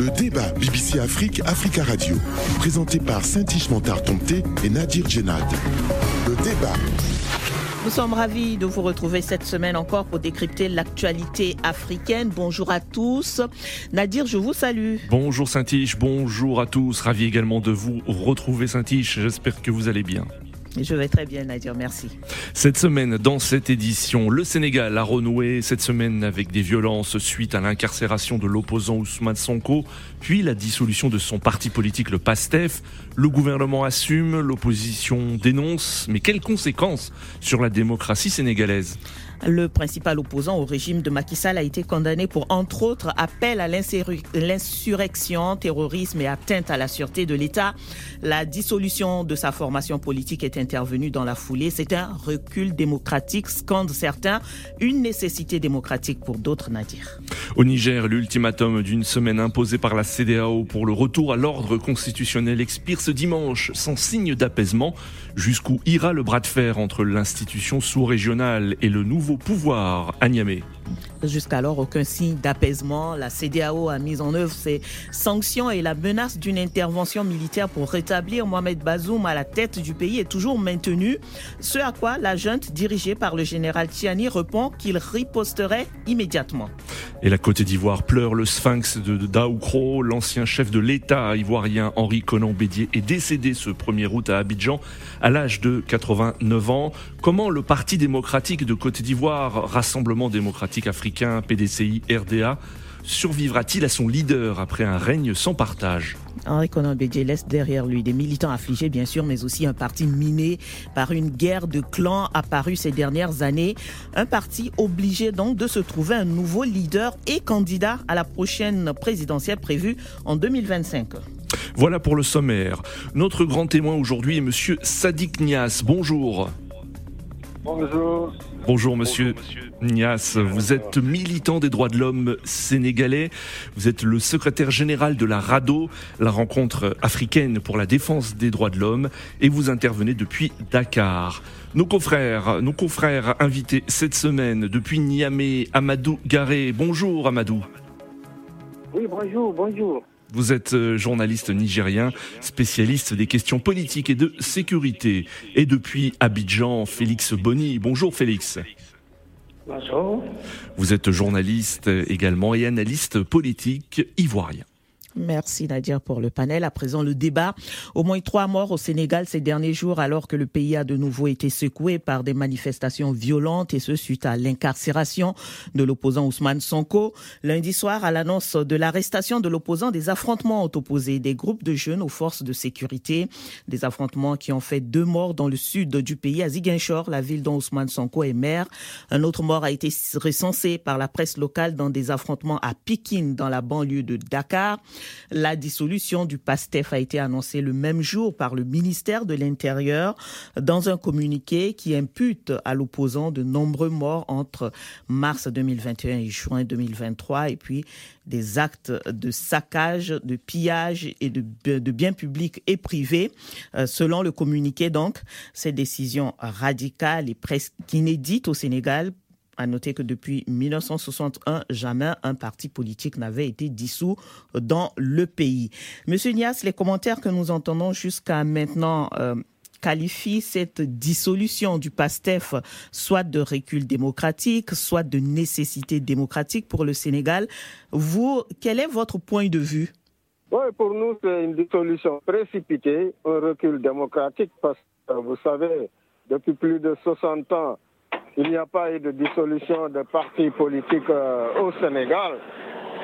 Le débat BBC Afrique, Africa Radio, présenté par Saint-Ish Montard et Nadir Djenad. Le débat. Nous sommes ravis de vous retrouver cette semaine encore pour décrypter l'actualité africaine. Bonjour à tous. Nadir, je vous salue. Bonjour Saint-Ish, bonjour à tous. Ravi également de vous retrouver Saint-Ish. J'espère que vous allez bien. Je vais très bien, Nadir, merci. Cette semaine, dans cette édition, le Sénégal a renoué cette semaine avec des violences suite à l'incarcération de l'opposant Ousmane Sonko, puis la dissolution de son parti politique, le PASTEF. Le gouvernement assume, l'opposition dénonce, mais quelles conséquences sur la démocratie sénégalaise? Le principal opposant au régime de Macky Sall a été condamné pour, entre autres, appel à l'insurrection, terrorisme et atteinte à la sûreté de l'État. La dissolution de sa formation politique est intervenue dans la foulée. C'est un recul démocratique, scandent certains, une nécessité démocratique pour d'autres, Nadir. Au Niger, l'ultimatum d'une semaine imposé par la CDAO pour le retour à l'ordre constitutionnel expire ce dimanche sans signe d'apaisement. Jusqu'où ira le bras de fer entre l'institution sous-régionale et le nouveau pouvoir à Niamey Jusqu'alors, aucun signe d'apaisement. La CDAO a mis en œuvre ses sanctions et la menace d'une intervention militaire pour rétablir Mohamed Bazoum à la tête du pays est toujours maintenue. Ce à quoi la junte dirigée par le général Tiani répond qu'il riposterait immédiatement. Et la Côte d'Ivoire pleure le sphinx de Daoukro. L'ancien chef de l'État ivoirien Henri Conan Bédier est décédé ce 1er août à Abidjan à l'âge de 89 ans. Comment le Parti démocratique de Côte d'Ivoire, Rassemblement démocratique africain, PDCI, RDA, survivra-t-il à son leader après un règne sans partage Henri Conan Bédier laisse derrière lui des militants affligés, bien sûr, mais aussi un parti miné par une guerre de clans apparue ces dernières années. Un parti obligé donc de se trouver un nouveau leader et candidat à la prochaine présidentielle prévue en 2025. Voilà pour le sommaire. Notre grand témoin aujourd'hui est Monsieur Sadik Nias. Bonjour. Bonjour. Bonjour Monsieur, Nias, vous êtes militant des droits de l'homme sénégalais, vous êtes le secrétaire général de la RADO, la rencontre africaine pour la défense des droits de l'homme, et vous intervenez depuis Dakar. Nos confrères, nos confrères invités cette semaine depuis Niamey, Amadou Garé. Bonjour Amadou. Oui, bonjour, bonjour. Vous êtes euh, journaliste nigérien, spécialiste des questions politiques et de sécurité. Et depuis Abidjan, Félix Bonny. Bonjour Félix. Bonjour. Vous êtes journaliste également et analyste politique ivoirien. Merci Nadia pour le panel. À présent, le débat. Au moins trois morts au Sénégal ces derniers jours alors que le pays a de nouveau été secoué par des manifestations violentes et ce suite à l'incarcération de l'opposant Ousmane Sonko. Lundi soir, à l'annonce de l'arrestation de l'opposant, des affrontements ont opposé des groupes de jeunes aux forces de sécurité. Des affrontements qui ont fait deux morts dans le sud du pays, à Ziguinchor, la ville dont Ousmane Sonko est maire. Un autre mort a été recensé par la presse locale dans des affrontements à Pékin, dans la banlieue de Dakar. La dissolution du PASTEF a été annoncée le même jour par le ministère de l'Intérieur dans un communiqué qui impute à l'opposant de nombreux morts entre mars 2021 et juin 2023 et puis des actes de saccage, de pillage et de, biens publics et privés. Euh, selon le communiqué, donc, ces décisions radicales et presque inédites au Sénégal à noter que depuis 1961, jamais un parti politique n'avait été dissous dans le pays. Monsieur Nias, les commentaires que nous entendons jusqu'à maintenant euh, qualifient cette dissolution du PASTEF soit de recul démocratique, soit de nécessité démocratique pour le Sénégal. Vous, quel est votre point de vue? Pour nous, c'est une dissolution précipitée, un recul démocratique, parce que vous savez, depuis plus de 60 ans, il n'y a pas eu de dissolution de partis politiques euh, au Sénégal.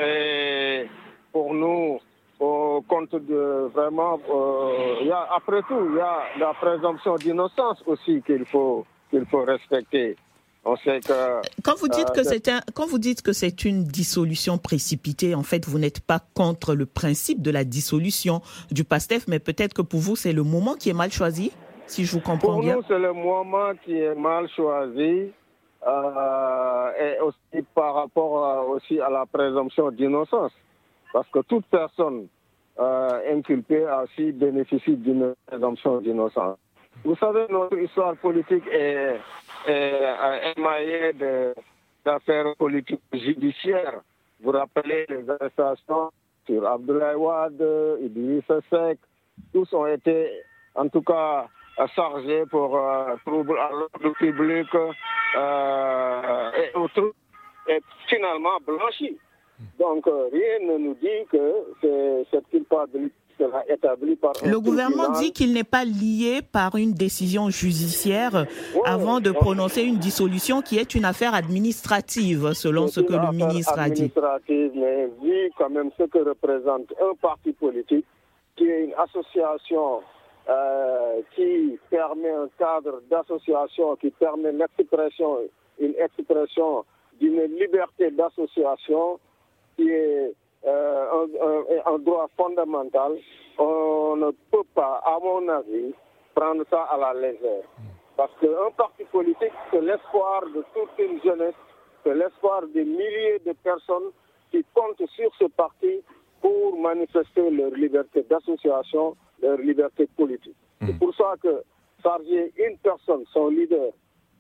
Et pour nous, au compte de vraiment, euh, après tout, il y a la présomption d'innocence aussi qu'il faut, qu'il faut respecter. On sait que, quand vous dites que euh, c'est un, quand vous dites que c'est une dissolution précipitée, en fait, vous n'êtes pas contre le principe de la dissolution du PASTEF, mais peut-être que pour vous, c'est le moment qui est mal choisi? Si je vous comprends bien. Pour nous, c'est le moment qui est mal choisi. Euh, et aussi par rapport euh, aussi à la présomption d'innocence. Parce que toute personne euh, inculpée aussi bénéficie d'une présomption d'innocence. Vous savez, notre histoire politique est, est émaillée d'affaires politiques judiciaires. Vous rappelez les arrestations sur Abdoulaye Wade, Idrissa Seck, tous ont été en tout cas chargés pour euh, trouble à l'ordre public euh, et autres, et finalement blanchis. Donc euh, rien ne nous dit que cette culpabilité sera établie par Le gouvernement dit qu'il n'est pas lié par une décision judiciaire avant de prononcer une dissolution qui est une affaire administrative, selon ce que le ministre a dit. Administrative, mais vu quand même ce que représente un parti politique, qui est une association euh, qui permet un cadre d'association, qui permet l'expression, une expression d'une liberté d'association qui est euh, un, un, droit fondamental, on ne peut pas, à mon avis, prendre ça à la légère. Parce qu'un parti politique, c'est l'espoir de toute une jeunesse, c'est l'espoir des milliers de personnes qui comptent sur ce parti pour manifester leur liberté d'association, leur liberté politique. C'est hmm. pour ça que charger une personne, son leader,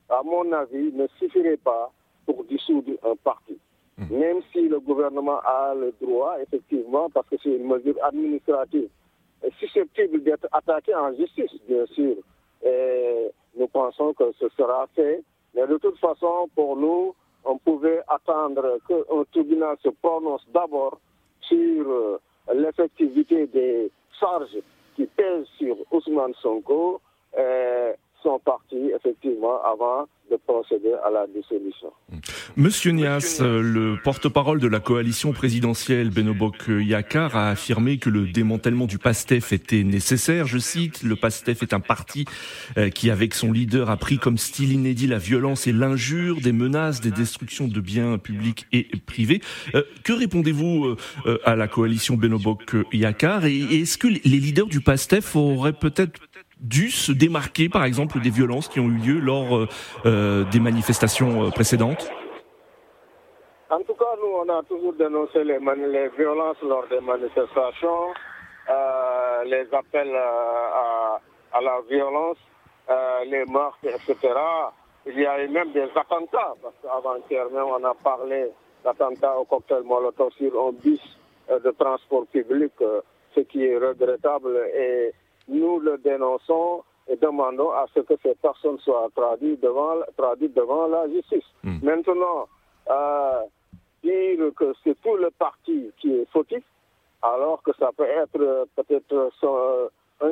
à mon avis, ne suffirait pas pour dissoudre un parti. Hmm. Même si le gouvernement a le droit, effectivement, parce que c'est une mesure administrative, susceptible d'être attaquée en justice, bien sûr. Et nous pensons que ce sera fait. Mais de toute façon, pour nous, on pouvait attendre qu'un tribunal se prononce d'abord sur euh, l'effectivité des charges qui pèsent sur Ousmane Sonko euh, sont partis effectivement avant de procéder à la dissolution. Monsieur Nias, le porte-parole de la coalition présidentielle Benobok Yakar a affirmé que le démantèlement du PASTEF était nécessaire. Je cite, le PASTEF est un parti euh, qui, avec son leader, a pris comme style inédit la violence et l'injure, des menaces, des destructions de biens publics et privés. Euh, que répondez-vous euh, à la coalition Benobok Yakar et est-ce que les leaders du PASTEF auraient peut-être dû se démarquer, par exemple, des violences qui ont eu lieu lors euh, euh, des manifestations euh, précédentes? En tout cas, nous, on a toujours dénoncé les, violences lors des manifestations, les appels à, la violence, les meurtres, etc. Il y a eu même des attentats, parce qu'avant-hier même, on a parlé d'attentats au cocktail Molotov sur un bus de transport public, ce qui est regrettable et nous le dénonçons et demandons à ce que ces personnes soient traduites devant, traduites devant la justice. Hmm. Maintenant, euh, dire que c'est tout le parti qui est fautif, alors que ça peut être peut-être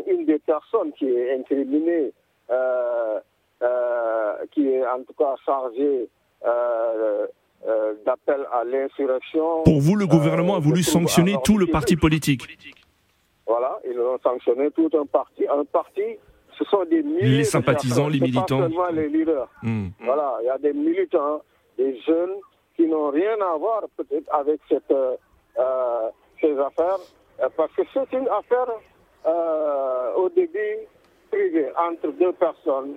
une des personnes qui est incriminée, euh, euh, qui est en tout cas chargée d'appel à l'insurrection. Pour vous, le gouvernement a voulu sanctionner tout le parti politique sanctionné tout un parti. Un parti, ce sont des milliers Les sympathisants, les militants. Pas seulement les leaders. Hmm. Voilà, il y a des militants, des jeunes qui n'ont rien à voir peut-être avec cette, euh, euh ces affaires, euh, parce que c'est une affaire euh, au début privée entre deux personnes.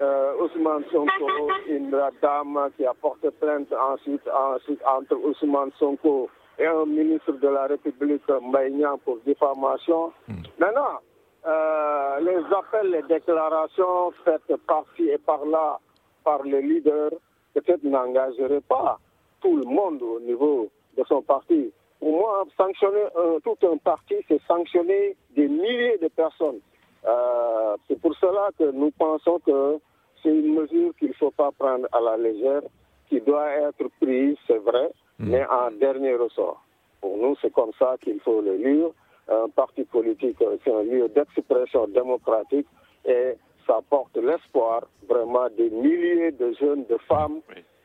Euh, Ousmane Sonko, une dame qui a porté plainte ensuite, ensuite entre Ousmane Sonko et un ministre de la République Maïnian pour diffamation. Hmm. Maintenant, euh, les appels, les déclarations faites par-ci et par-là par les leaders, peut-être n'engageraient pas tout le monde au niveau de son parti. Pour moi, sanctionner tout un parti, c'est sanctionner des milliers de personnes. Euh, c'est pour cela que nous pensons que c'est une mesure qu'il ne faut pas prendre à la légère, qui doit être prise, c'est vrai. Mais en dernier ressort. Pour nous, c'est comme ça qu'il faut le lire. Un parti politique, c'est un lieu d'expression démocratique et ça porte l'espoir vraiment des milliers de jeunes, de femmes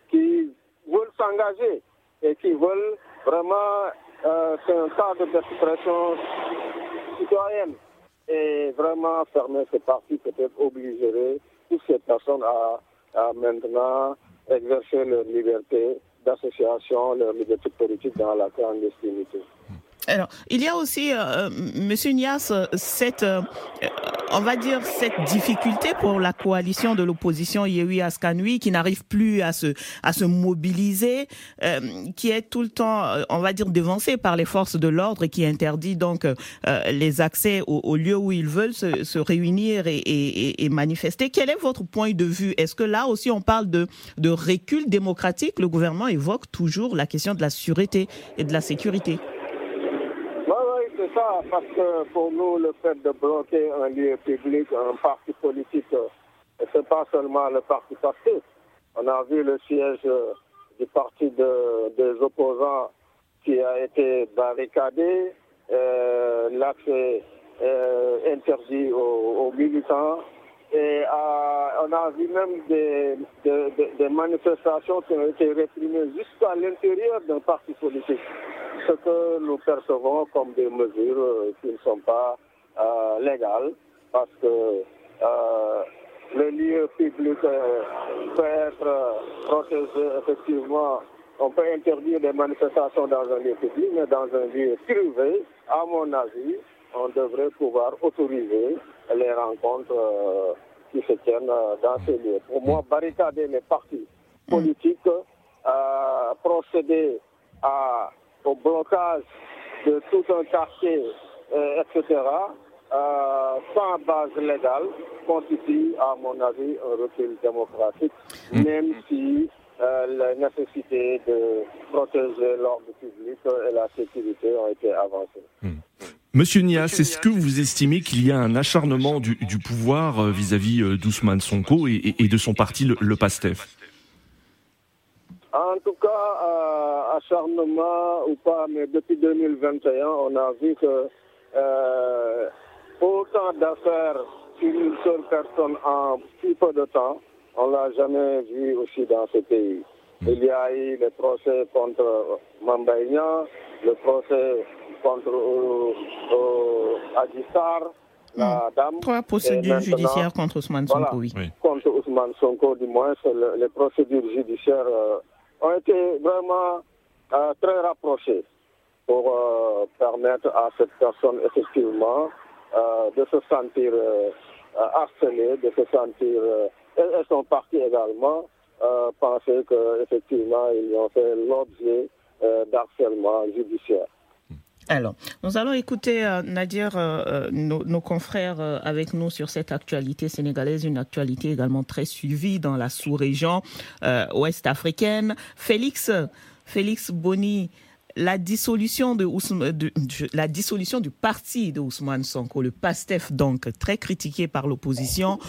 qui veulent s'engager et qui veulent vraiment, euh, c'est un cadre d'expression citoyenne. Et vraiment fermer ce parti peut-être obligerait toutes ces personnes à, à maintenant exercer leur liberté d'association, leur liberté politique dans la clandestinité. Alors, il y a aussi, euh, euh Monsieur Nias, cette, euh, on va dire, cette difficulté pour la coalition de l'opposition Yehui Askanui qui n'arrive plus à se, à se mobiliser, euh, qui est tout le temps, on va dire, devancée par les forces de l'ordre et qui interdit donc les accès aux, lieux où ils veulent se, se réunir et, et, et, manifester. Quel est votre point de vue? Est-ce que là aussi on parle de, de recul démocratique? Le gouvernement évoque toujours la question de la sûreté et de la sécurité. Parce que pour nous, le fait de bloquer un lieu public, un parti politique, c'est pas seulement le parti passé. On a vu le siège du parti des opposants qui a été barricadé, euh, l'accès euh, interdit aux, militants. Et euh, on a vu même des, manifestations qui ont été réprimées jusqu'à l'intérieur d'un parti politique. Ce que nous percevons comme des mesures qui ne sont pas légales parce que le lieu public peut être protégé effectivement on peut interdire des manifestations dans un lieu public, mais dans un lieu privé, à mon avis, on devrait pouvoir autoriser les rencontres euh, qui se tiennent euh, dans ces lieux. Pour moi, barricader les partis politiques, euh, procéder à, au blocage de tout un quartier, etc., sans base légale, constitue, à mon avis, un recul démocratique, mm. même si euh, la nécessité de protéger l'ordre public et la sécurité ont été avancées. Hmm. Monsieur Nias, est-ce que vous estimez qu'il y a un acharnement du, pouvoir euh, vis-à-vis euh, d'Ousmane Sonko et, de son parti, le, PASTEF? En tout cas, acharnement ou pas, mais depuis 2021, on a vu que autant d'affaires sur une seule personne en si peu de temps, on ne l'a jamais vu aussi dans ce pays. Hmm. Il y a eu le procès contre Mambaïna, le procès contre euh, euh, Adissar, la hmm. dame. Trois procédures judiciaires contre Ousmane Sonko, oui. Contre Ousmane Sonko, du moins, les procédures judiciaires euh, ont été vraiment très rapprochées pour permettre à cette personne, effectivement, de se sentir harcelée, de se sentir et son parti également euh, pensaient qu'effectivement, ils ont fait l'objet euh, d'harcèlement judiciaire. Alors, nous allons écouter euh, Nadir, euh, nos, confrères avec nous sur cette actualité sénégalaise, une actualité également très suivie dans la sous-région ouest africaine. Félix, Félix Boni, la dissolution de, la dissolution du parti de Ousmane Sonko, le PASTEF donc très critiqué par l'opposition.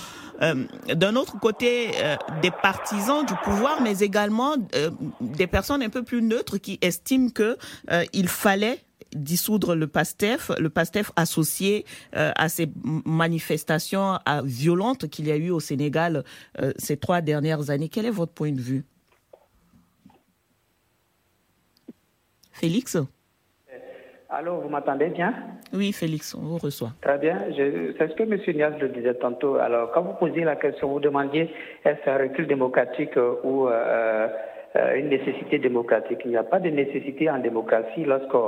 Euh, d'un autre côté, euh, des partisans du pouvoir, mais également euh, des personnes un peu plus neutres qui estiment que il fallait dissoudre le PASTEF, le PASTEF associé à ces manifestations violentes qu'il y a eu au Sénégal ces trois dernières années. Quel est votre point de vue? Félix? Allô, vous m'entendez bien? Oui, Félix, on vous reçoit. Très bien. C'est ce que M. Nias le disait tantôt. Alors, quand vous posiez la question, vous demandiez est-ce un recul démocratique ou euh, euh, une nécessité démocratique Il n'y a pas de nécessité en démocratie lorsqu'on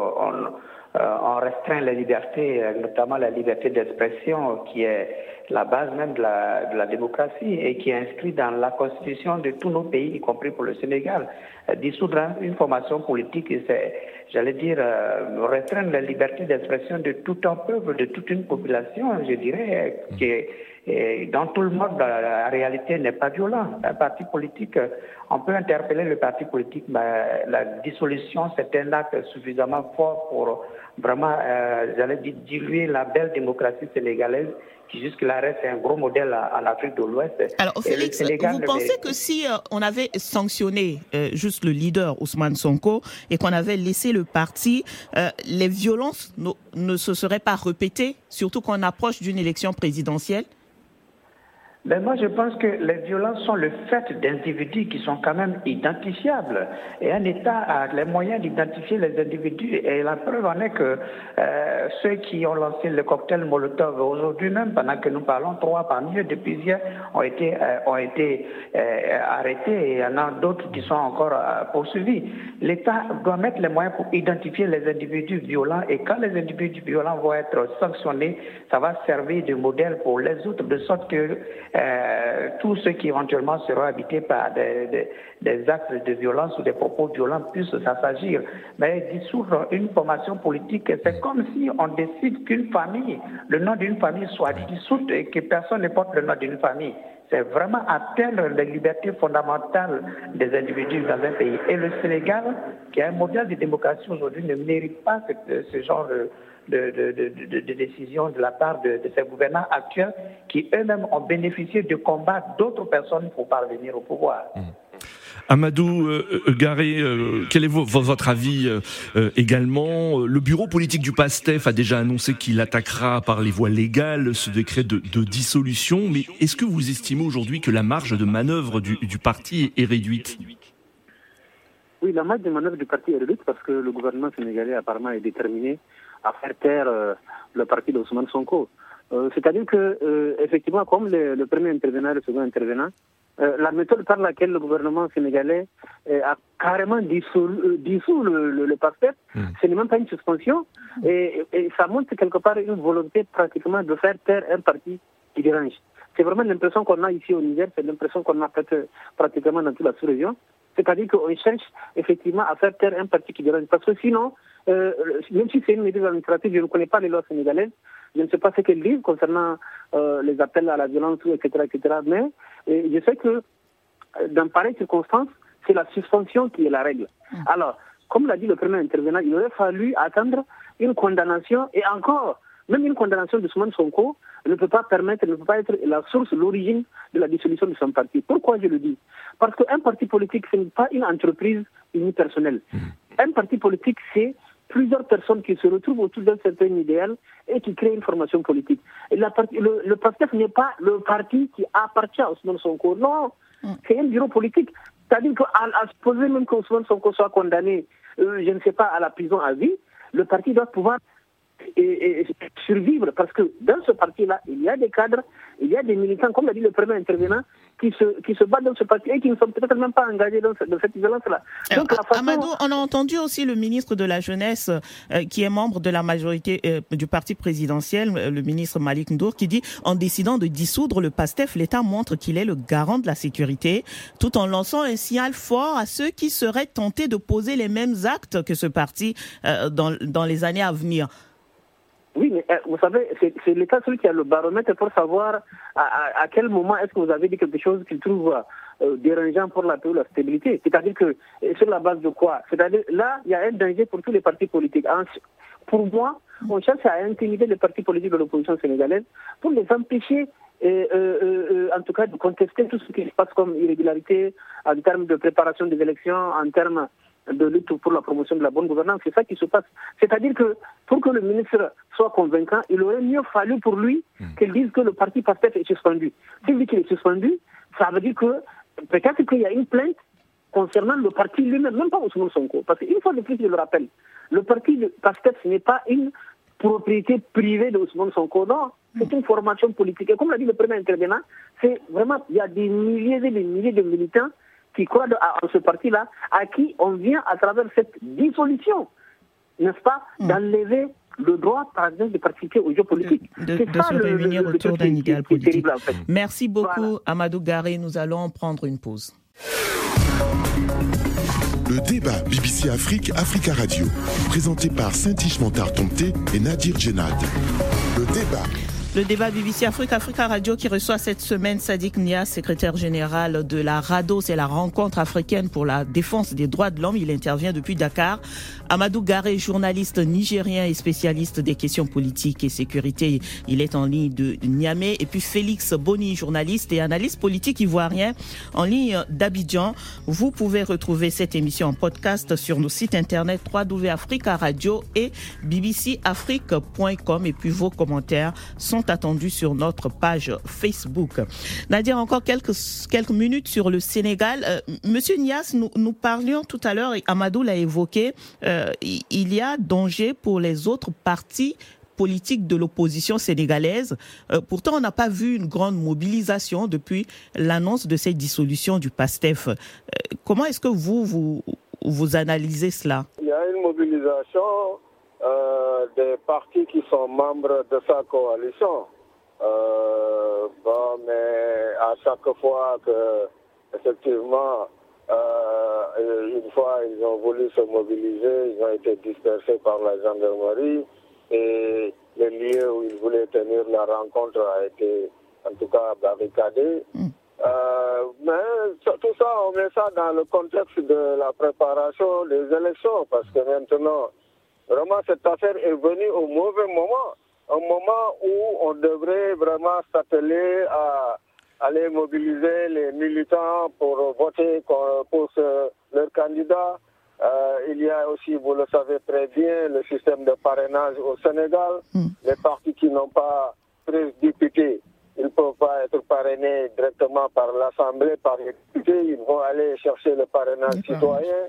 euh, on restreint les libertés, notamment la liberté d'expression, qui est la base même de la, de la, démocratie et qui est inscrite dans la constitution de tous nos pays, y compris pour le Sénégal. Euh, dissoudre une formation politique, c'est, j'allais dire, euh, restreindre la liberté d'expression de tout un peuple, de toute une population, je dirais, qui et dans tout le monde, la, réalité n'est pas violente. Un parti politique, on peut interpeller le parti politique, mais la dissolution, c'est un acte suffisamment fort pour vraiment, euh, j'allais dire, diluer la belle démocratie sénégalaise qui jusque-là reste un gros modèle en Afrique de l'Ouest. Alors, Félix, vous pensez que si euh, on avait sanctionné euh, juste le leader Ousmane Sonko et qu'on avait laissé le parti, les violences ne se seraient pas répétées, surtout qu'on approche d'une élection présidentielle? Mais moi, je pense que les violences sont le fait d'individus qui sont quand même identifiables. Et un État a les moyens d'identifier les individus. Et la preuve en est que euh, ceux qui ont lancé le cocktail Molotov aujourd'hui même, pendant que nous parlons, trois parmi eux, depuis hier, ont été, euh, ont été euh, arrêtés et il y en a d'autres qui sont encore poursuivis. L'État doit mettre les moyens pour identifier les individus violents. Et quand les individus violents vont être sanctionnés, ça va servir de modèle pour les autres, de sorte que euh, tous ceux qui éventuellement seront habités par des, actes de violence ou des propos violents puissent s'agir. Mais dissoudre une formation politique, c'est comme si on décide qu'une famille, le nom d'une famille soit dissoute et que personne ne porte le nom d'une famille. c'est vraiment atteindre les libertés fondamentales des individus dans un pays. Et le Sénégal, qui est un modèle de démocratie aujourd'hui, ne mérite pas ce, genre de, de, décisions de la part de, ces gouvernants actuels qui eux-mêmes ont bénéficié de combats d'autres personnes pour parvenir au pouvoir. Mmh. Amadou euh, euh, Garé, euh, quel est votre avis également? Le bureau politique du PASTEF a déjà annoncé qu'il attaquera par les voies légales ce décret de, dissolution, mais est-ce que vous estimez aujourd'hui que la marge de manœuvre du, parti est réduite? Oui, la marge de manœuvre du parti est réduite parce que le gouvernement sénégalais apparemment est déterminé à faire taire le parti d'Ousmane Sonko. C'est-à-dire que, effectivement, comme le, premier intervenant et le second intervenant, euh, la méthode par laquelle le gouvernement sénégalais euh, a carrément dissous, euh, le, le, hmm. ce n'est même pas une suspension. Et, ça montre quelque part une volonté pratiquement de faire taire un parti qui dérange. C'est vraiment l'impression qu'on a ici au Niger, c'est l'impression qu'on a peut-être pratiquement dans toute la sous-région. C'est-à-dire qu'on cherche effectivement à faire taire un parti qui dérange. Parce que sinon, même si c'est une méthode administrative, je ne connais pas les lois sénégalaises, je ne sais pas ce qu'elles disent concernant les appels à la violence, etc., etc. Mais et je sais que euh, dans pareilles circonstances, c'est la suspension qui est la règle. Mm. Alors, comme l'a dit le premier intervenant, il aurait fallu attendre une condamnation et encore, même une condamnation de Souman Sonko ne peut pas permettre, ne peut pas être la source, l'origine de la dissolution de son parti. Pourquoi je le dis? Parce qu'un parti politique, ce n'est pas une entreprise unipersonnelle. Mm. Un parti politique, c'est plusieurs personnes qui se retrouvent autour d'un certain idéal et qui créent une formation politique. Et la le, le PASTEF n'est pas le parti qui appartient à Ousmane Sonko. Non, mm. c'est un bureau politique. C'est-à-dire qu'à à supposer même qu'Ousmane Sonko soit condamné, euh, je ne sais pas, à la prison à vie, le parti doit pouvoir et, survivre parce que dans ce parti-là, il y a des cadres, il y a des militants, comme l'a dit le premier intervenant, qui se, qui se battent dans ce parti et qui ne sont peut-être même pas engagés dans, cette violence-là. Donc, Amadou, on a entendu aussi le ministre de la Jeunesse, euh, qui est membre de la majorité euh, du parti présidentiel, euh, le ministre Malik Ndour, qui dit en décidant de dissoudre le PASTEF, l'État montre qu'il est le garant de la sécurité, tout en lançant un signal fort à ceux qui seraient tentés de poser les mêmes actes que ce parti dans, dans les années à venir. Oui, mais euh, vous savez, c'est l'État celui qui a le baromètre pour savoir à, quel moment est-ce que vous avez dit quelque chose qu'il trouve euh, dérangeant pour la paix ou la stabilité. C'est-à-dire que, sur la base de quoi? C'est-à-dire, là, il y a un danger pour tous les partis politiques. pour moi, on cherche à intimider les partis politiques de l'opposition sénégalaise pour les empêcher euh, en tout cas de contester tout ce qui se passe comme irrégularité en termes de préparation des élections, en termes de lutte pour la promotion de la bonne gouvernance. C'est ça qui se passe. C'est-à-dire que pour que le ministre soit convaincant, il aurait mieux fallu pour lui hmm. qu'il dise que le parti PASTEF est suspendu. S'il dit qu'il est suspendu, ça veut dire que peut-être qu'il y a une plainte concernant le parti lui-même, même pas Ousmane Sonko. Parce qu'une fois de plus, je le rappelle, le parti PASTEF, ce n'est pas une propriété privée de Ousmane Sonko, non. C'est une formation politique. Et comme l'a dit le premier intervenant, c'est vraiment, il y a des milliers et des milliers de militants qui croient en ce parti-là, à qui on vient à travers cette dissolution, n'est-ce pas, hmm. d'enlever le droit, par exemple, de participer aux jeux politiques. De, se réunir autour d'un idéal politique. Merci beaucoup, Amadou Garé. Nous allons prendre une pause. Le débat BBC Afrique, Africa Radio, présenté par Saint-Ishmantar Tomté et Nadir Djenad. Le débat. Le débat BBC Afrique, Africa Radio qui reçoit cette semaine Sadiq Nia, secrétaire général de la RADO, c'est la rencontre africaine pour la défense des droits de l'homme. Il intervient depuis Dakar. Amadou Garé, journaliste nigérien et spécialiste des questions politiques et sécurité. Il est en ligne de Niamey. Et puis Félix Boni, journaliste et analyste politique ivoirien en ligne d'Abidjan. Vous pouvez retrouver cette émission en podcast sur nos sites internet Africa Radio et bbcafrique.com. Et puis vos commentaires sont attendus sur notre page Facebook. Nadia, encore quelques, quelques minutes sur le Sénégal. Euh, Monsieur Nias, nous, nous parlions tout à l'heure, Amadou l'a évoqué, euh, il y a danger pour les autres partis politiques de l'opposition sénégalaise. Euh, pourtant, on n'a pas vu une grande mobilisation depuis l'annonce de cette dissolution du PASTEF. comment est-ce que vous, vous, vous analysez cela? Il y a une mobilisation euh, des partis qui sont membres de sa coalition. Euh, bon, mais à chaque fois que, effectivement, euh, une fois ils ont voulu se mobiliser, ils ont été dispersés par la gendarmerie et le lieu où ils voulaient tenir la rencontre a été en tout cas barricadé. Mm. Euh, mais tout ça, on met ça dans le contexte de la préparation des élections, parce que maintenant, vraiment, cette affaire est venue au mauvais moment, un moment où on devrait vraiment s'atteler à aller mobiliser les militants pour voter pour leur candidat. Euh, il y a aussi, vous le savez très bien, le système de parrainage au Sénégal. Hmm. Les partis qui n'ont pas 13 députés ils ne peuvent pas être parrainés directement par l'Assemblée, par les députés. Ils vont aller chercher le parrainage citoyen.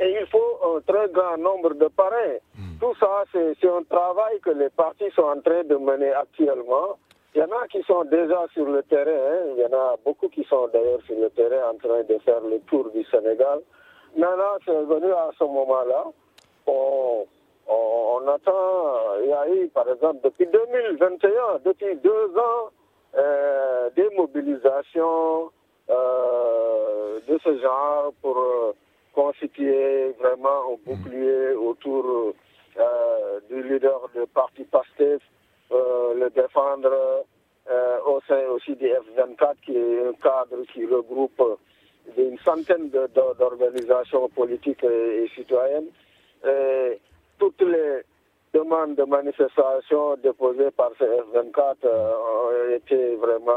Et il faut un très grand nombre de parrains. Hmm. Tout ça, c'est un travail que les partis sont en train de mener actuellement. Il y en a qui sont déjà sur le terrain. Hein. Il y en a beaucoup qui sont d'ailleurs sur le terrain en train de faire le tour du Sénégal. Maintenant, c'est venu à ce moment-là. On, on, attend, il y a eu, par exemple, depuis 2021, depuis deux ans, euh, des mobilisations euh, de ce genre pour euh, constituer vraiment un bouclier autour du leader du parti PASTEF, le défendre au sein aussi du F24 qui est un cadre qui regroupe une centaine d'organisations politiques et, citoyennes. toutes les demandes de manifestation déposées par ce F-24 euh, ont été vraiment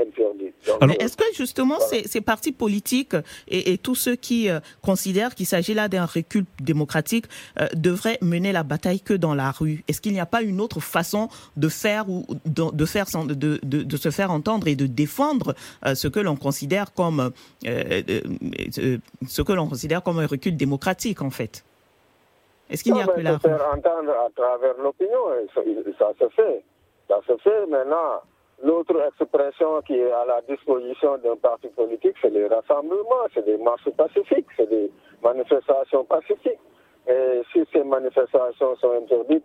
interdites. est-ce que justement ces, partis politiques et, tous ceux qui euh, considèrent qu'il s'agit là d'un recul démocratique euh, devraient mener la bataille que dans la rue? Est-ce qu'il n'y a pas une autre façon de faire ou de, faire de, de, se faire entendre et de défendre ce que l'on considère comme ce que l'on considère comme un recul démocratique en fait? Est-ce qu'il n'y a que faire entendre à travers l'opinion, ça, se fait. Ça se fait maintenant. L'autre expression qui est à la disposition d'un parti politique, c'est les rassemblements, c'est des marches pacifiques, c'est des manifestations pacifiques. Et si ces manifestations sont interdites,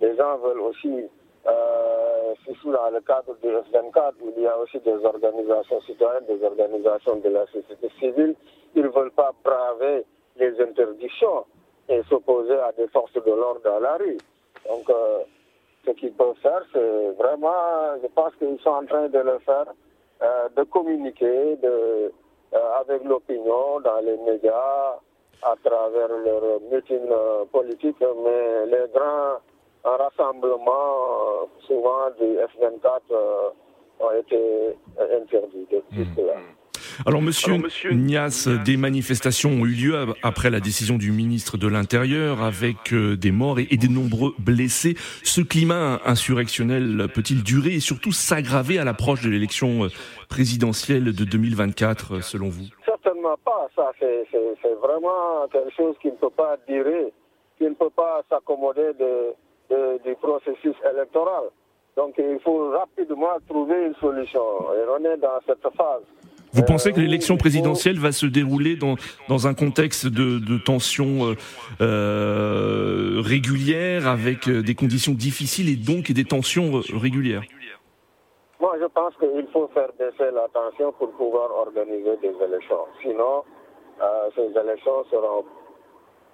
les gens veulent aussi, euh, sous dans le cadre du F24, il y a aussi des organisations citoyennes, des organisations de la société civile, ils ne veulent pas braver les interdictions et s'opposer à des forces de l'ordre dans la rue. Donc, euh, ce qu'ils peuvent faire, c'est vraiment, je pense qu'ils sont en train de le faire, euh, de communiquer de, euh, avec l'opinion dans les médias, à travers leurs meetings politiques, mais les grands rassemblements, souvent du F-24, ont été interdits depuis mmh. cela. Alors, monsieur, Nias, des manifestations ont eu lieu après la décision du ministre de l'Intérieur avec euh, des morts et, des nombreux blessés. Ce climat insurrectionnel peut-il durer et surtout s'aggraver à l'approche de l'élection euh, présidentielle de 2024, euh, selon vous? Certainement pas. Ça, c'est vraiment quelque chose qui ne peut pas durer, qui ne peut pas s'accommoder du processus électoral. Donc il faut rapidement trouver une solution. Et on est dans cette phase. Vous pensez que l'élection présidentielle va se dérouler dans, dans un contexte de, de tensions euh, euh régulières, avec euh, des conditions difficiles et donc des tensions euh, régulières? Moi, je pense qu'il faut faire baisser la tension pour pouvoir organiser des élections. Sinon, euh, ces élections seront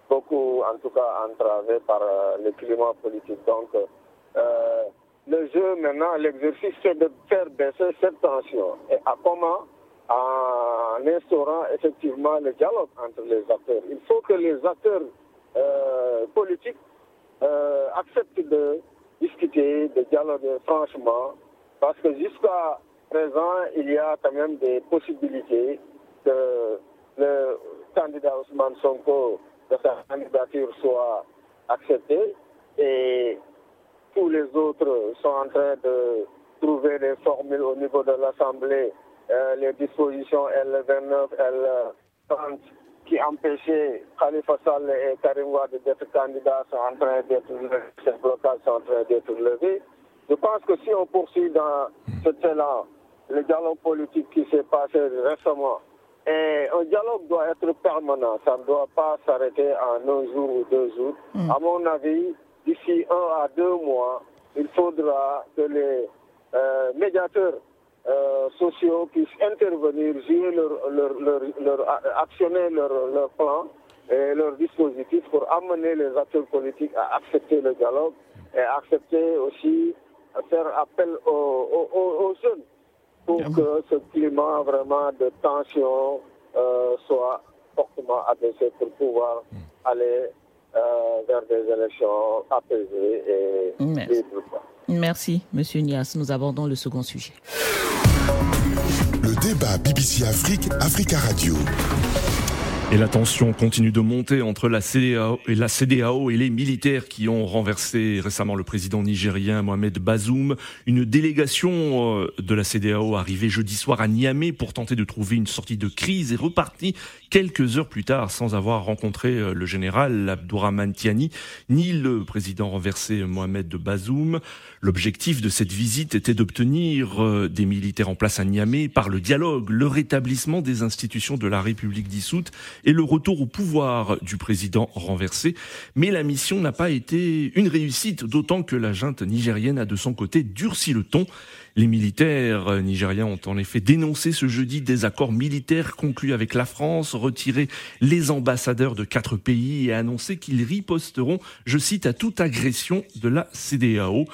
beaucoup, en tout cas, entravées par le climat politique. Donc, le jeu maintenant, l'exercice, c'est de faire baisser cette tension. Et à comment en instaurant effectivement le dialogue entre les acteurs. Il faut que les acteurs euh, politiques euh, acceptent de discuter, de dialoguer franchement, parce que jusqu'à présent, il y a quand même des possibilités que le candidat Ousmane Sonko, que sa candidature soit acceptée et tous les autres sont en train de trouver des formules au niveau de l'Assemblée les dispositions L29, L30 qui empêchaient Khalifa Sall et Karim Wade d'être candidats sont en train d'être ces blocages sont en train d'être levés. Je pense que si on poursuit dans ce élan, le dialogue politique qui s'est passé récemment, et un dialogue doit être permanent, ça ne doit pas s'arrêter en un jour ou deux jours. Mm. À mon avis, d'ici un à deux mois, il faudra que les euh, médiateurs euh, sociaux puissent intervenir, jouer leur, leur, leur, actionner leur, leur plan et leur dispositif pour amener les acteurs politiques à accepter le dialogue et accepter aussi à faire appel aux, aux, jeunes pour que ce climat vraiment de tension euh, soit fortement abaissé pour pouvoir mm. aller euh, vers des élections apaisées et libres. Merci, Monsieur Nias. Nous abordons le second sujet. Le débat BBC Afrique, Africa Radio. Et la tension continue de monter entre la CDAO et, la CDAO et les militaires qui ont renversé récemment le président nigérien Mohamed Bazoum. Une délégation euh, de la CDAO arrivée jeudi soir à Niamey pour tenter de trouver une sortie de crise est repartie quelques heures plus tard sans avoir rencontré euh, le général Abdourahman Tiani ni le président renversé Mohamed Bazoum. L'objectif de cette visite était d'obtenir euh, des militaires en place à Niamey par le dialogue, le rétablissement des institutions de la République dissoute et le retour au pouvoir du président renversé. Mais la mission n'a pas été une réussite, d'autant que la junte nigérienne a de son côté durci le ton. Les militaires nigériens ont en effet dénoncé ce jeudi des accords militaires conclus avec la France, retiré les ambassadeurs de quatre pays et annoncé qu'ils riposteront, je cite, à toute agression de la CDAO.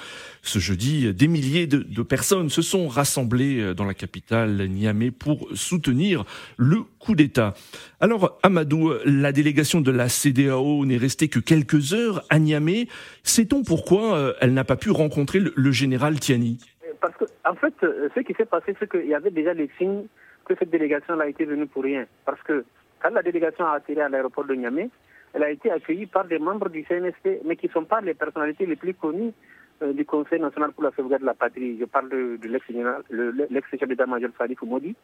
Ce jeudi, des milliers de, personnes se sont rassemblées dans la capitale Niamey pour soutenir le coup d'État. Alors, Amadou, la délégation de la CDAO n'est restée que quelques heures à Niamey. Sait-on pourquoi euh, elle n'a pas pu rencontrer le général Tiani? Parce que, en fait, euh, ce qui s'est passé, c'est qu'il y avait déjà les signes que cette délégation a été venue pour rien. Parce que quand la délégation a atterri à l'aéroport de Niamey, elle a été accueillie par des membres du CNSP, mais qui ne sont pas les personnalités les plus connues euh, du Conseil national pour la sauvegarde de la patrie. Je parle de, l'ex-chef d'état-major Salif Moudi,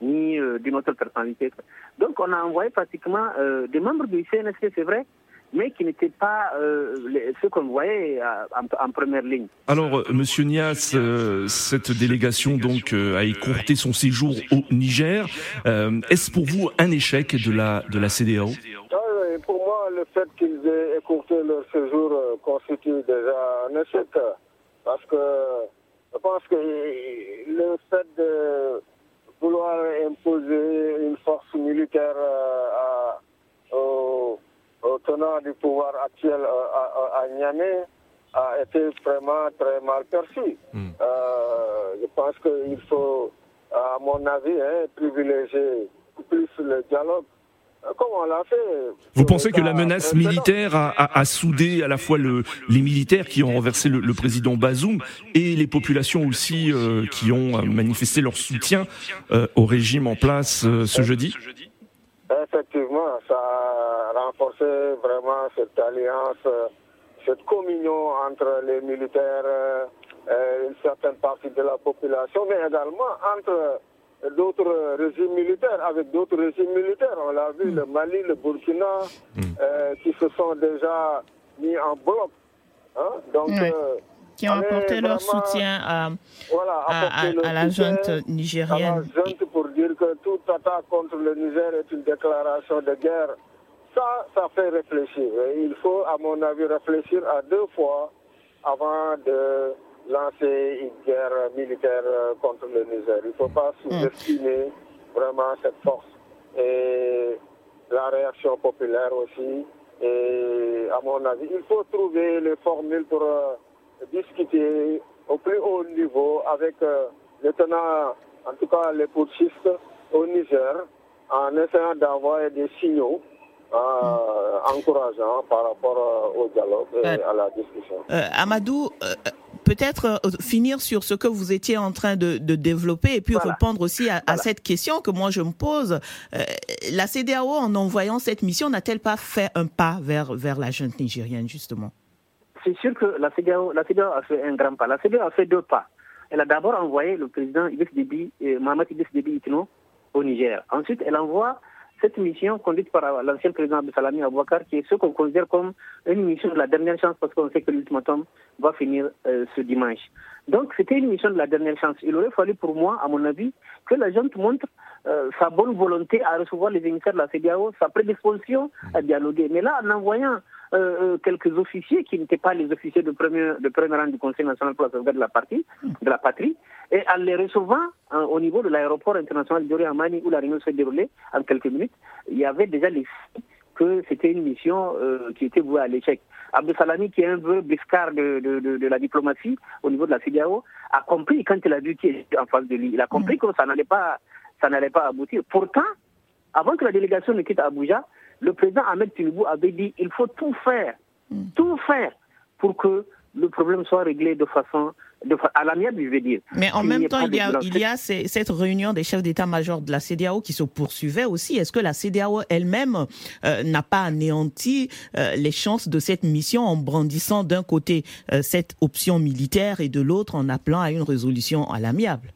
ni euh, d'une autre personnalité. Donc on a envoyé pratiquement des membres du CNSP, c'est vrai, mais qui n'étaient pas euh, ceux qu'on voyait euh, en, première ligne. Alors, euh, Monsieur Nias, cette délégation donc a écourté son séjour au Niger. Est-ce pour vous un échec de la de la CDAO Pour moi, le fait qu'ils aient écourté leur séjour constitue déjà un échec, parce que je pense que le fait de vouloir imposer une force militaire à, aux tenant du pouvoir actuel euh, à, Niamey a été vraiment très mal perçu. Hmm. Euh, je pense qu'il faut, à mon avis, hein, privilégier plus le dialogue. Euh, comme on l'a fait? Vous pensez que la menace militaire a, soudé à la fois le, les militaires qui ont renversé le, président Bazoum et les populations aussi qui ont manifesté leur soutien au régime en place ce jeudi? Renforcer vraiment cette alliance, cette communion entre les militaires et euh, une certaine partie de la population, mais également entre d'autres régimes militaires, avec d'autres régimes militaires. On l'a vu, le Mali, le Burkina, mm. euh, qui se sont déjà mis en bloc. Hein. Donc, euh, qui ont apporté leur soutien à, à, la junte nigérienne. À la junte pour dire que toute attaque contre le Niger est une déclaration de guerre ça, ça fait réfléchir. Il faut, à mon avis, réfléchir à deux fois avant de lancer une guerre militaire contre le Niger. Il ne faut pas sous-estimer vraiment cette force. Et la réaction populaire aussi. Et à mon avis, il faut trouver les formules pour euh, discuter au plus haut niveau avec euh, les tenants, en tout cas les putschistes au Niger, en essayant d'envoyer des signaux euh, encourageant par rapport euh, au dialogue et euh, à la discussion. Amadou, peut-être finir sur ce que vous étiez en train de, développer et puis répondre aussi à, cette question que moi je me pose. la CDAO, en envoyant cette mission, n'a-t-elle pas fait un pas vers, vers la junte nigérienne, justement? C'est sûr que la CDAO, la CDAO a fait un grand pas. La CDAO a fait deux pas. Elle a d'abord envoyé le président Idriss Déby, Mohamed Idriss Déby Itno au Niger. Ensuite, elle envoie cette mission conduite par l'ancien président Salami Abouakar, qui est ce qu'on considère comme une mission de la dernière chance parce qu'on sait que l'ultimatum va finir euh, ce dimanche. Donc c'était une mission de la dernière chance. Il aurait fallu pour moi, à mon avis, que la gente montre euh, sa bonne volonté à recevoir les émissaires de la CDAO, sa prédisposition à dialoguer. Mais là, en envoyant euh, quelques officiers qui n'étaient pas les officiers de premier, de premier rang du Conseil national pour la sauvegarde de la, partie, de la patrie, et en les recevant hein, au niveau de l'aéroport international de Amani où la réunion s'est déroulée en quelques minutes, il y avait déjà les que c'était une mission euh, qui était vouée à l'échec. Salami, qui est un peu biscard de, de, la diplomatie au niveau de la CDAO, a compris quand il a vu qui était en face de lui. Il a compris mm. que ça n'allait pas, ça n'allait pas aboutir. Pourtant, avant que la délégation ne quitte Abuja, le président Ahmed Tinubu avait dit il faut tout faire, mm. tout faire pour que le problème soit réglé de façon à l'amiable, je veux dire. Mais en même temps, il y a, il y a cette réunion des chefs d'état-major de la CDAO qui se poursuivait aussi. Est-ce que la CDAO elle-même euh, n'a pas anéanti euh, les chances de cette mission en brandissant d'un côté euh, cette option militaire et de l'autre en appelant à une résolution à l'amiable?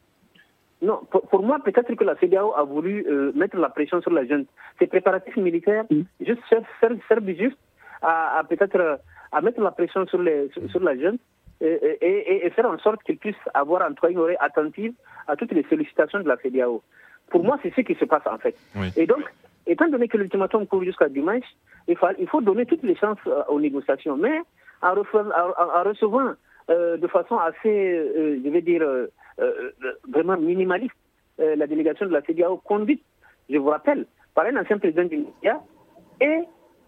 Non, pour, moi, peut-être que la CDAO a voulu mettre la pression sur la jeune. Ces préparatifs militaires mm. juste servent, juste à, peut-être à mettre la pression sur, les, sur, la jeune et, faire en sorte qu'ils puissent avoir en une oreille attentive à toutes les sollicitations de la CDAO. Pour moi, c'est ce qui se passe en fait. Et donc, étant donné que l'ultimatum court jusqu'à dimanche, il faut, il faut donner toutes les chances euh, aux négociations. Mais en, recevant euh, de façon assez, euh, je vais dire, vraiment minimaliste, la délégation de la CDAO conduite, je vous rappelle, par un ancien président du Nigeria et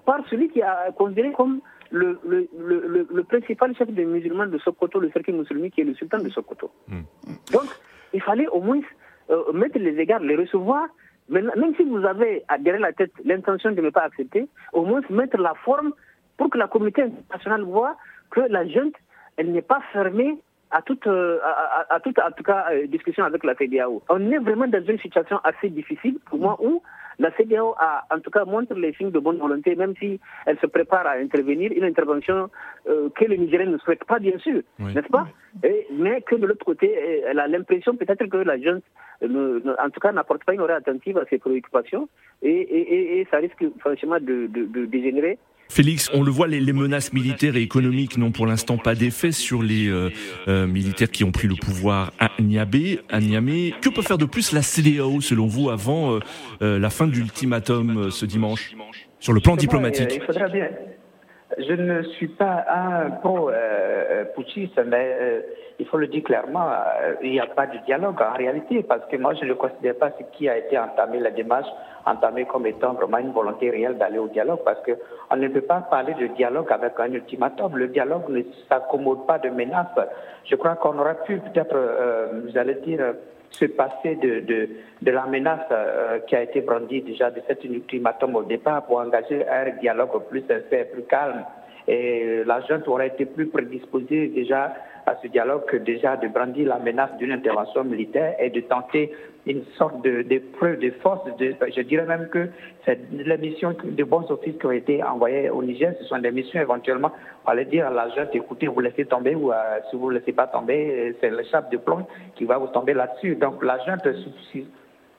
par celui qui a considéré comme le, le, le, le, principal chef des musulmans de Sokoto, le cercle musulman, qui est le sultan de Sokoto. Hmm. Donc, il fallait au moins euh, mettre les égards, les recevoir. Même si vous avez derrière la tête l'intention de ne pas accepter, au moins mettre la forme pour que la communauté internationale voit que la junte, elle n'est pas fermée à toute, euh, à, toute en tout cas, euh, discussion avec la CDAO. On est vraiment dans une situation assez difficile pour moi où la CDAO a, en tout cas, montre les signes de bonne volonté, même si elle se prépare à intervenir, une intervention euh, que le Nigérien ne souhaite pas, bien sûr, n'est-ce pas? Mais que de l'autre côté, elle a l'impression peut-être que la jeune, en tout cas, n'apporte pas une oreille attentive à ses préoccupations et, ça risque franchement de, de dégénérer Félix, on le voit, les, menaces militaires et économiques n'ont pour l'instant pas d'effet sur les euh, euh, militaires qui ont pris le pouvoir à Niamey. À Niamey. Que peut faire de plus la CDAO, selon vous, avant euh, la fin de l'ultimatum ce dimanche, sur le plan diplomatique? Il faudra bien. Je ne suis pas un pro-putschiste, mais il faut le dire clairement, il n'y a pas de dialogue en réalité, parce que moi, je ne considère pas ce qui a été entamé, la démarche entamé comme étant vraiment une volonté réelle d'aller au dialogue parce qu'on ne peut pas parler de dialogue avec un ultimatum. Le dialogue ne s'accommode pas de menaces. Je crois qu'on aurait pu peut-être, euh, vous allez dire, se passer de, la menace euh, qui a été brandie déjà de cet ultimatum au départ pour engager un dialogue plus sincère, plus calme. Et la junte aurait été plus prédisposée déjà à ce dialogue que déjà de brandir la menace d'une intervention militaire et de tenter une sorte de, preuve de force. Je dirais même que les missions de bons offices qui ont été envoyées au Niger, ce sont des missions éventuellement, on allait dire à la junte, écoutez, vous laissez tomber ou euh, si vous ne laissez pas tomber, c'est le chape de plomb qui va vous tomber là-dessus. Donc la junte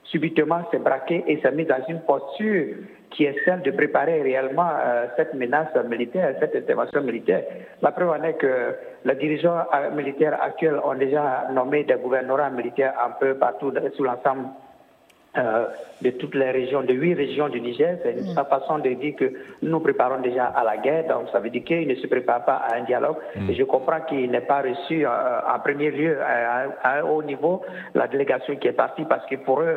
subitement s'est braquée et s'est mise dans une posture qui est celle de préparer réellement euh, cette menace militaire, cette intervention militaire. La preuve en est que les dirigeants euh, militaires actuels ont déjà nommé des gouvernements militaires un peu partout sur l'ensemble euh, de toutes les régions, de huit régions du Niger. C'est une mm. façon de dire que nous nous préparons déjà à la guerre, donc ça veut dire qu'ils ne se préparent pas à un dialogue. Mm. Et je comprends qu'il n'est pas reçu euh, en premier lieu à, un haut niveau la délégation qui est partie parce que pour eux,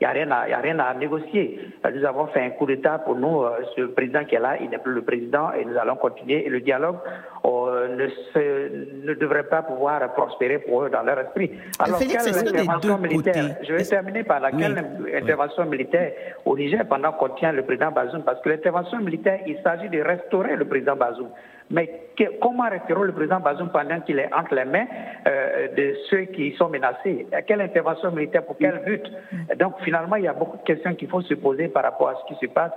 il n'y a, rien à, a rien à négocier. Nous avons fait un coup d'État pour nous. ce président qui est là, il n'est plus le président et nous allons continuer. Et le dialogue ne, ne devrait pas pouvoir prospérer pour eux dans leur esprit. Alors, intervention militaire? Je vais terminer par laquelle intervention militaire au Niger pendant qu'on tient le président Bazoum, parce que l'intervention militaire, il s'agit de restaurer le président Bazoum. Mais comment restaurer le président Bazoum pendant qu'il est entre les mains euh, de ceux qui sont menacés? Quelle intervention militaire pour quel but? Donc finalement, il y a beaucoup de questions qu'il faut se poser par rapport à ce qui se passe,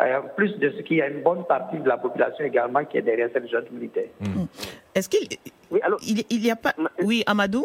euh, en plus de ce qu'il y a une bonne partie de la population également qui est derrière cette junte militaire. Est-ce qu'il oui, alors, il, il y a pas... Oui, Amadou?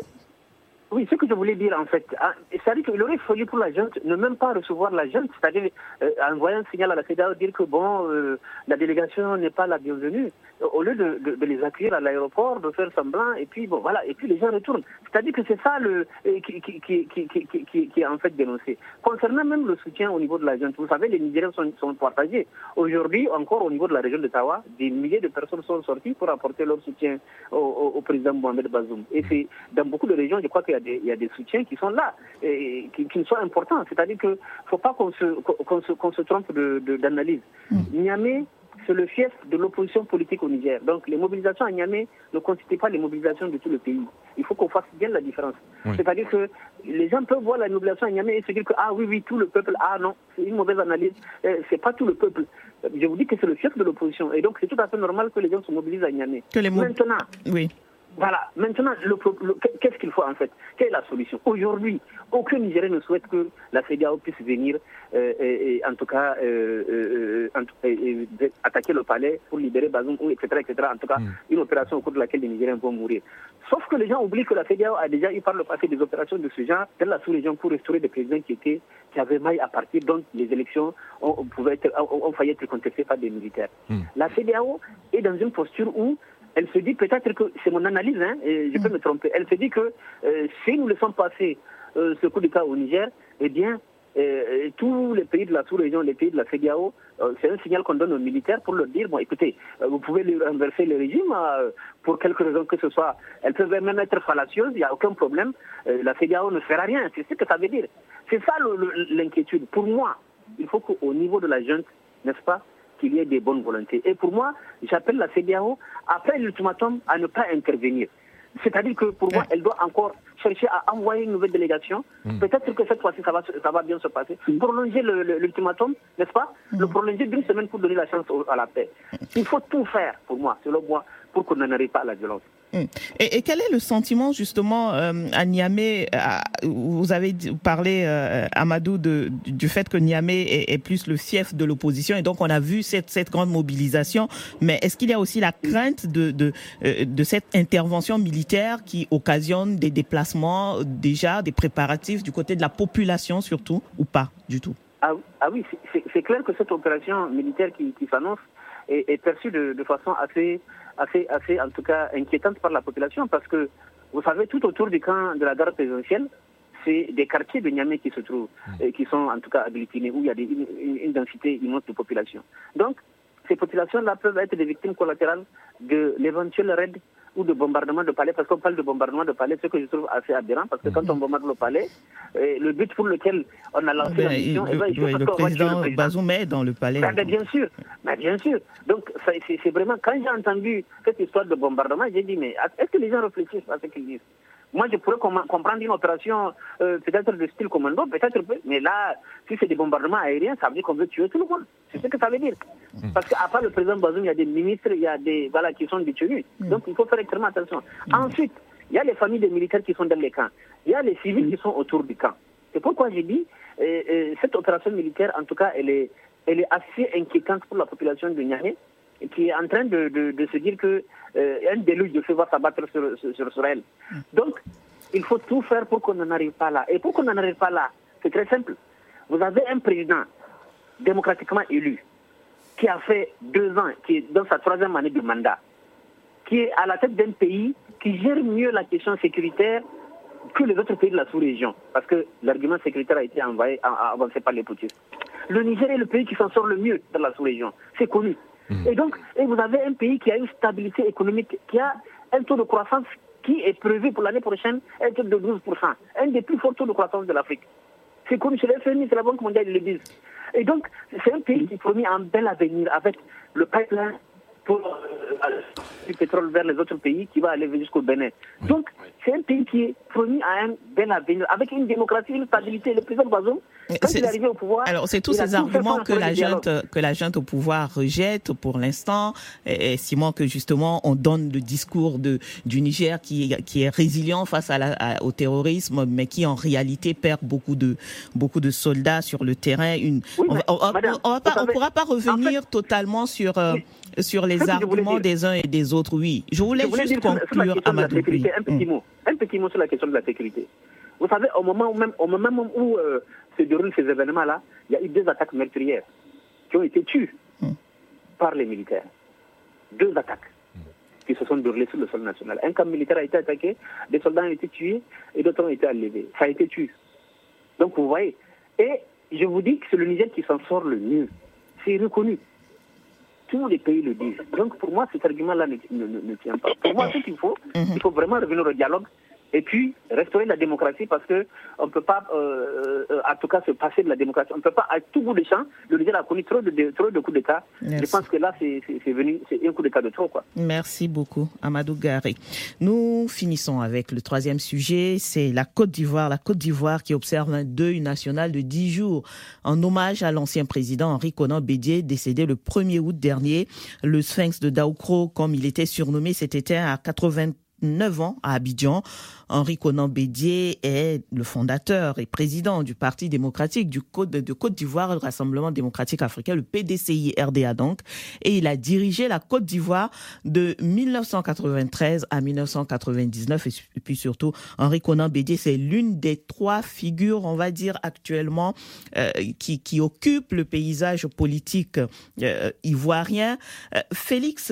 Oui, ce que je voulais dire en fait, ah, c'est-à-dire qu'il aurait fallu pour la junte ne même pas recevoir la junte, c'est-à-dire euh, envoyer un signal à la CEDAO dire que bon, euh, la délégation n'est pas la bienvenue, au lieu de, les accueillir à l'aéroport, de faire semblant, et puis bon voilà, et puis les gens retournent. C'est-à-dire que c'est ça euh, qui, est en fait dénoncé. Concernant même le soutien au niveau de la junte, vous savez, les Nigériens sont, partagés. Aujourd'hui, encore au niveau de la région de Tawa, des milliers de personnes sont sorties pour apporter leur soutien au, au, président Mohamed Bazoum. Et c'est dans beaucoup de régions, je crois y a des, il y a des soutiens qui sont là, et qui, qui sont importants. C'est-à-dire qu'il ne faut pas qu'on se, qu'on se, se, trompe d'analyse. De, mm. Niamey c'est le fief de l'opposition politique au Niger. Donc les mobilisations à Niamey ne constituent pas les mobilisations de tout le pays. Il faut qu'on fasse bien la différence. C'est-à-dire que les gens peuvent voir la mobilisation à Niamey et se dire que ah oui, oui, tout le peuple, ah non, c'est une mauvaise analyse, euh, c'est pas tout le peuple. Je vous dis que c'est le fief de l'opposition. Et donc c'est tout à fait normal que les gens se mobilisent à Niamey. Maintenant, oui. Voilà. Maintenant, qu'est-ce qu'il faut en fait? Quelle est la solution? Aujourd'hui, aucun Nigérien ne souhaite que la CDAO puisse venir, euh, et, en tout cas, euh, euh, attaquer le palais pour libérer Bazoum, etc., etc. En tout cas, hmm. une opération au cours de laquelle les Nigériens vont mourir. Sauf que les gens oublient que la CDAO a déjà eu par le passé des opérations de ce genre dans la sous-région pour restaurer des présidents qui étaient qui avaient maille à partir, dont les élections ont, pouvaient être, ont, failli être contestées par des militaires. Hmm. La CDAO est dans une posture où elle se dit peut-être que, c'est mon analyse, hein, et je peux mm. me tromper, elle se dit que euh, si nous laissons passer euh, ce coup d'État au Niger, eh bien, euh, tous les pays de la sous-région, les pays de la CEDEAO, c'est un signal qu'on donne aux militaires pour leur dire, bon écoutez, vous pouvez renverser le régime pour quelque raison que ce soit. Elles peuvent même être fallacieuses, il n'y a aucun problème. la CEDEAO ne fera rien, c'est ce que ça veut dire. C'est ça l'inquiétude. Pour moi, il faut qu'au niveau de la junte, n'est-ce pas, qu'il y ait des bonnes volontés. Et pour moi, j'appelle la CDAO, après l'ultimatum, à ne pas intervenir. C'est-à-dire que pour moi, elle doit encore chercher à envoyer une nouvelle délégation. Hmm. Peut-être que cette fois-ci, ça va, ça va bien se passer. Prolonger l'ultimatum, n'est-ce pas? Le hmm. prolonger d'une semaine pour donner la chance à la paix. Il faut tout faire, pour moi, selon moi, pour qu'on n'en arrive pas à la violence. Hmm. Et, quel est le sentiment justement euh, à Niamey Vous avez parlé, euh, Amadou, du fait que Niamey est, plus le fief de l'opposition et donc on a vu cette, grande mobilisation. Mais est-ce qu'il y a aussi la crainte de, euh, cette intervention militaire qui occasionne des déplacements déjà, des préparatifs du côté de la population surtout, ou pas du tout? Ah, ah oui, c'est clair que cette opération militaire qui, s'annonce est, perçue de façon assez assez, assez, en tout cas, inquiétante par la population parce que, vous savez, tout autour du camp de la garde présidentielle, c'est des quartiers de Niamey qui se trouvent, mmh. et qui sont en tout cas habilités, où il y a une, densité immense de population. Donc, ces populations-là peuvent être des victimes collatérales de l'éventuel raid ou de bombardement de palais, parce qu'on parle de bombardement de palais, ce que je trouve assez aberrant, parce que quand on bombarde le palais, euh, le but pour lequel on a lancé la mission, eh ben, le, président, Bazoum est dans le palais. Ben, ben, bien sûr, mais bien sûr. Donc c'est vraiment, quand j'ai entendu cette histoire de bombardement, j'ai dit, mais est-ce que les gens réfléchissent à ce qu'ils disent? Moi, je pourrais comprendre une opération euh, peut-être de style commando, peut-être, mais là, si c'est des bombardements aériens, ça veut dire qu'on veut tuer tout le monde. C'est ce que ça veut dire. Mm. Parce qu'à part le président Bazoum, il y a des ministres, il y a des voilà qui sont détenus. Mm. Donc, il faut faire extrêmement attention. Mm. Ensuite, il y a les familles des militaires qui sont dans les camps. Il y a les civils qui sont autour du camp. C'est pourquoi j'ai dit, euh, euh, cette opération militaire, en tout cas, elle est, elle est assez inquiétante pour la population de Niamey qui est en train de, se dire que euh, déluge de feu va s'abattre sur, sur. Donc, il faut tout faire pour qu'on n'en arrive pas là. Et pour qu'on n'en arrive pas là, c'est très simple. Vous avez un président démocratiquement élu qui a fait deux ans, qui est dans sa troisième année de mandat, qui est à la tête d'un pays qui gère mieux la question sécuritaire que les autres pays de la sous-région, parce que l'argument sécuritaire a été envoyé, avancé par les poutistes. Le Niger est le pays qui s'en sort le mieux dans la sous-région. C'est connu. Et donc, et vous avez un pays qui a une stabilité économique, qui a un taux de croissance qui est prévu pour l'année prochaine être de 12%, un des plus forts taux de croissance de l'Afrique. C'est connu, c'est FMI, c'est la Banque mondiale, ils le disent. Et donc, c'est un pays qui promet un bel avenir avec le pipeline pour euh, du pétrole vers les autres pays qui va aller jusqu'au Bénin. Donc, c'est un pays qui est promis à un bel avenir, avec une démocratie, une stabilité. Le président Bazoum, quand il est arrivé au pouvoir... Alors, c'est tous ces arguments que la, junte, que la junte au pouvoir rejette pour l'instant, estimant que justement, on donne le discours de, du Niger qui, qui est résilient face à la, au terrorisme, mais qui en réalité perd beaucoup de, beaucoup de soldats sur le terrain. Une, on ne pourra pas revenir totalement sur... Euh, sur les arguments des uns et des autres, oui. Je voulais, juste conclure, à Un petit, mot, un petit mot sur la question de la sécurité. Vous savez, au moment où, même, au moment où euh, se déroulent ces événements-là, il y a eu deux attaques meurtrières qui ont été tuées hmm. par les militaires. Deux attaques qui se sont déroulées sur le sol national. Un camp militaire a été attaqué, des soldats ont été tués et d'autres ont été enlevés. Ça a été tué. Donc vous voyez. Et je vous dis que c'est le Niger qui s'en sort le mieux. C'est reconnu. Tous les pays le disent. Donc pour moi, cet argument-là ne, tient pas. Pour moi, ce qu'il faut, mhm. il faut vraiment revenir au dialogue et puis restaurer la démocratie parce que on ne peut pas, euh, euh, en tout cas, se passer de la démocratie. On ne peut pas, à tout bout de champ, le Niger a connu trop de, trop de coups d'État. Je pense que là, c'est venu, c'est un coup d'État de trop. Quoi. Merci beaucoup, Amadou Gary. Nous finissons avec le troisième sujet, c'est la Côte d'Ivoire. La Côte d'Ivoire qui observe un deuil national de 10 jours en hommage à l'ancien président Henri Conan Bédier, décédé le 1er août dernier. Le sphinx de Daoukro, comme il était surnommé cet été à 80 9 ans à Abidjan. Henri Conan Bédier est le fondateur et président du Parti démocratique du Côte de Côte d'Ivoire, le Rassemblement démocratique africain, le PDCI-RDA donc, et il a dirigé la Côte d'Ivoire de 1993 à 1999 et puis surtout Henri Conan Bédier, c'est l'une des trois figures, on va dire actuellement, euh, qui, qui occupent le paysage politique euh, ivoirien. Euh, Félix,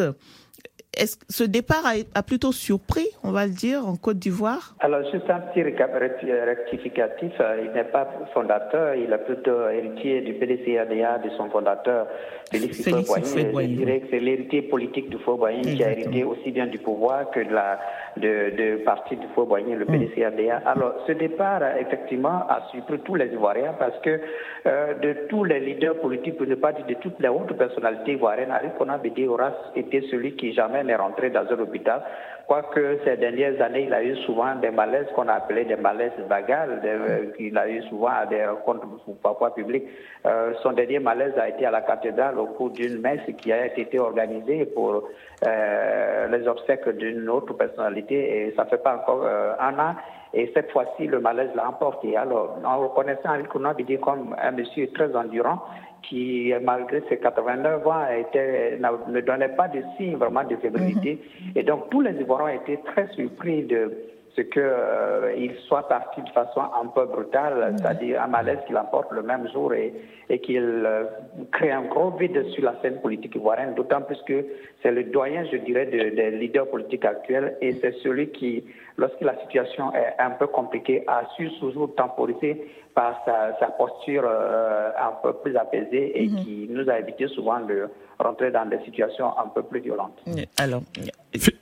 est-ce ce départ a, plutôt surpris, on va le dire, en Côte d'Ivoire? Alors, juste un petit rectificatif. Euh, il n'est pas fondateur, il est plutôt héritier du PDCADA de son fondateur, Félix, Félix Je dirais que c'est l'héritier politique du Fauboyant qui a hérité aussi bien du pouvoir que de la de, de parti du Fauboyant, le. PDCADA. Alors, ce départ, effectivement, a surpris tous les Ivoiriens parce que euh, de tous les leaders politiques, pour ne pas dire de toutes les autres personnalités ivoiriennes, Arif Kona Bédé aura été celui qui jamais n'est rentré dans un hôpital. Quoique ces dernières années, il a eu souvent des malaises qu'on appelait des malaises vagales, euh, qu'il a eu souvent à des rencontres parfois publiques. Euh, son dernier malaise a été à la cathédrale au cours d'une messe qui a été organisée pour euh, les obsèques d'une autre personnalité et ça fait pas encore un an. Et cette fois-ci, le malaise l'a emporté. Alors, en reconnaissant Henri Kounabidi comme un monsieur très endurant, qui, malgré ses 89 ans, était, ne donnait pas de signe vraiment de fébrilité. Mm-hmm. Et donc, tous les Ivoiriens étaient très surpris de ce qu'il euh, soit parti de façon un peu brutale, mm-hmm. c'est-à-dire un malaise qu'il emporte le même jour et, et qu'il euh, crée un gros vide sur la scène politique ivoirienne, d'autant plus que c'est le doyen, je dirais, des leaders politiques actuels et c'est celui qui, lorsque la situation est un peu compliquée, a su toujours temporiser par sa, posture euh, un peu plus apaisée et mhm. qui nous a évité souvent de rentrer dans des situations un peu plus violentes. Alors,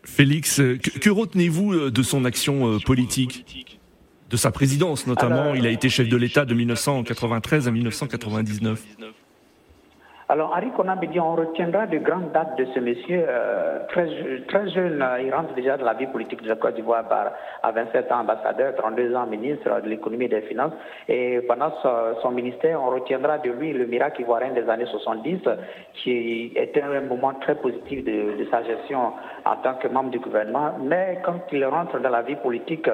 Félix, que, retenez-vous euh, de son action euh, politique? De sa présidence notamment. il a été chef de l'État de 1993 à 1999. Alors, Harry Konambidi, on retiendra de grandes dates de ce monsieur. Euh, très, très jeune, euh, il rentre déjà dans la vie politique de la Côte d'Ivoire à 27 ans ambassadeur, 32 ans ministre de l'économie et des finances. Et pendant son, ministère, on retiendra de lui le miracle ivoirien des années 70, qui était un moment très positif de, sa gestion en tant que membre du gouvernement. Mais quand il rentre dans la vie politique,